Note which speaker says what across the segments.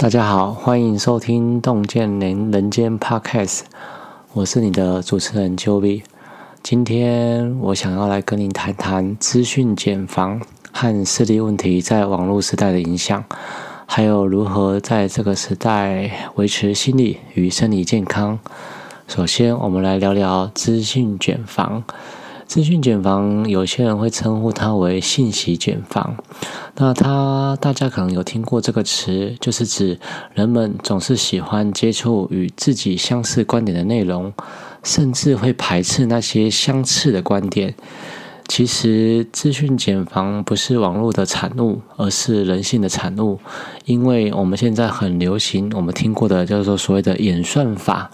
Speaker 1: 大家好，欢迎收听《洞见人人间》Podcast，我是你的主持人 Joey。今天我想要来跟你谈谈资讯茧房和视力问题在网络时代的影响，还有如何在这个时代维持心理与生理健康。首先，我们来聊聊资讯茧房。资讯茧房，有些人会称呼它为信息茧房。那它，大家可能有听过这个词，就是指人们总是喜欢接触与自己相似观点的内容，甚至会排斥那些相似的观点。其实，资讯茧房不是网络的产物，而是人性的产物。因为我们现在很流行，我们听过的叫做所谓的演算法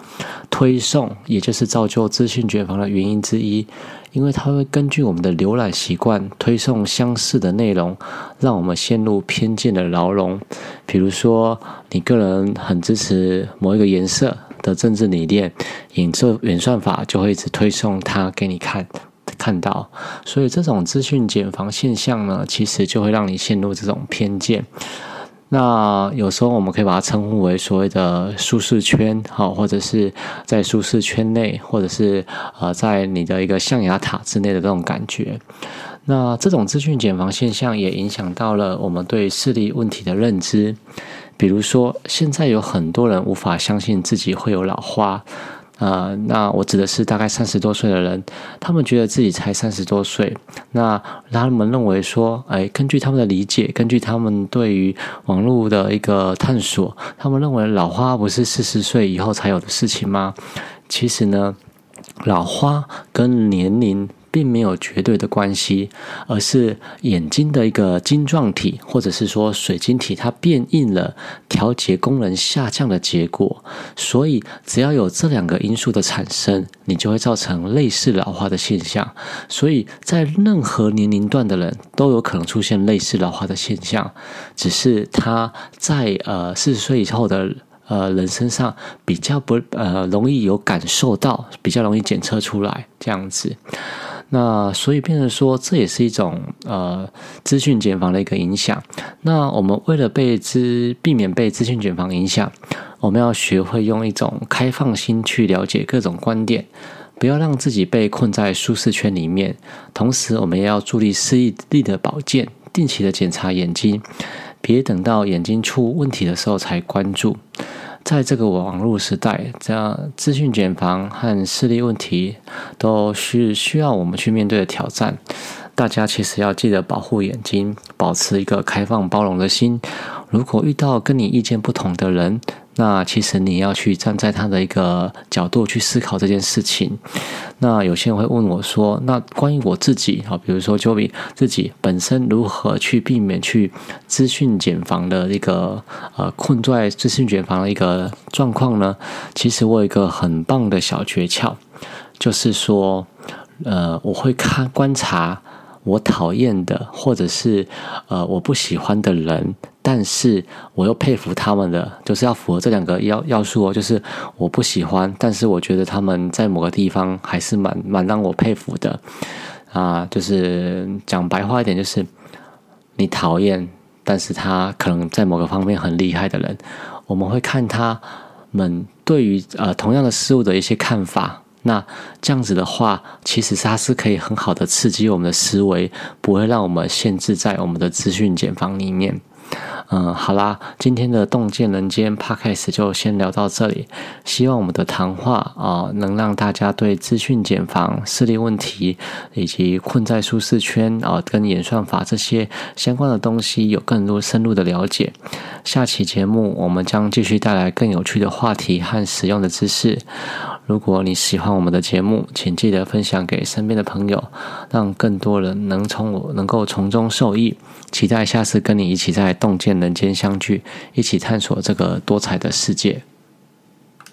Speaker 1: 推送，也就是造就资讯茧房的原因之一。因为它会根据我们的浏览习惯推送相似的内容，让我们陷入偏见的牢笼。比如说，你个人很支持某一个颜色的政治理念，演这演算法就会一直推送它给你看看到。所以，这种资讯茧房现象呢，其实就会让你陷入这种偏见。那有时候我们可以把它称呼为所谓的舒适圈，好，或者是在舒适圈内，或者是呃，在你的一个象牙塔之内的这种感觉。那这种资讯茧房现象也影响到了我们对视力问题的认知。比如说，现在有很多人无法相信自己会有老花。呃，那我指的是大概三十多岁的人，他们觉得自己才三十多岁，那他们认为说，哎，根据他们的理解，根据他们对于网络的一个探索，他们认为老花不是四十岁以后才有的事情吗？其实呢，老花跟年龄。并没有绝对的关系，而是眼睛的一个晶状体，或者是说水晶体，它变硬了，调节功能下降的结果。所以，只要有这两个因素的产生，你就会造成类似老化的现象。所以在任何年龄段的人都有可能出现类似老化的现象，只是他在呃四十岁以后的呃人身上比较不呃容易有感受到，比较容易检测出来这样子。那所以变成说，这也是一种呃资讯茧房的一个影响。那我们为了被资避免被资讯茧房影响，我们要学会用一种开放心去了解各种观点，不要让自己被困在舒适圈里面。同时，我们也要助力视力的保健，定期的检查眼睛，别等到眼睛出问题的时候才关注。在这个网络时代，这样资讯茧房和视力问题都是需要我们去面对的挑战。大家其实要记得保护眼睛，保持一个开放包容的心。如果遇到跟你意见不同的人，那其实你要去站在他的一个角度去思考这件事情。那有些人会问我说：“那关于我自己啊，比如说 Joey 自己本身如何去避免去资讯茧房的一个呃困在资讯茧房的一个状况呢？”其实我有一个很棒的小诀窍，就是说，呃，我会看观察。我讨厌的，或者是呃我不喜欢的人，但是我又佩服他们的，就是要符合这两个要要素哦。就是我不喜欢，但是我觉得他们在某个地方还是蛮蛮让我佩服的啊。就是讲白话一点，就是你讨厌，但是他可能在某个方面很厉害的人，我们会看他们对于呃同样的事物的一些看法。那这样子的话，其实它是可以很好的刺激我们的思维，不会让我们限制在我们的资讯茧房里面。嗯，好啦，今天的洞见人间 podcast 就先聊到这里。希望我们的谈话啊，能让大家对资讯茧房、视力问题以及困在舒适圈啊，跟演算法这些相关的东西有更多深入的了解。下期节目我们将继续带来更有趣的话题和实用的知识。如果你喜欢我们的节目，请记得分享给身边的朋友，让更多人能从我能够从中受益。期待下次跟你一起在洞见人间相聚，一起探索这个多彩的世界。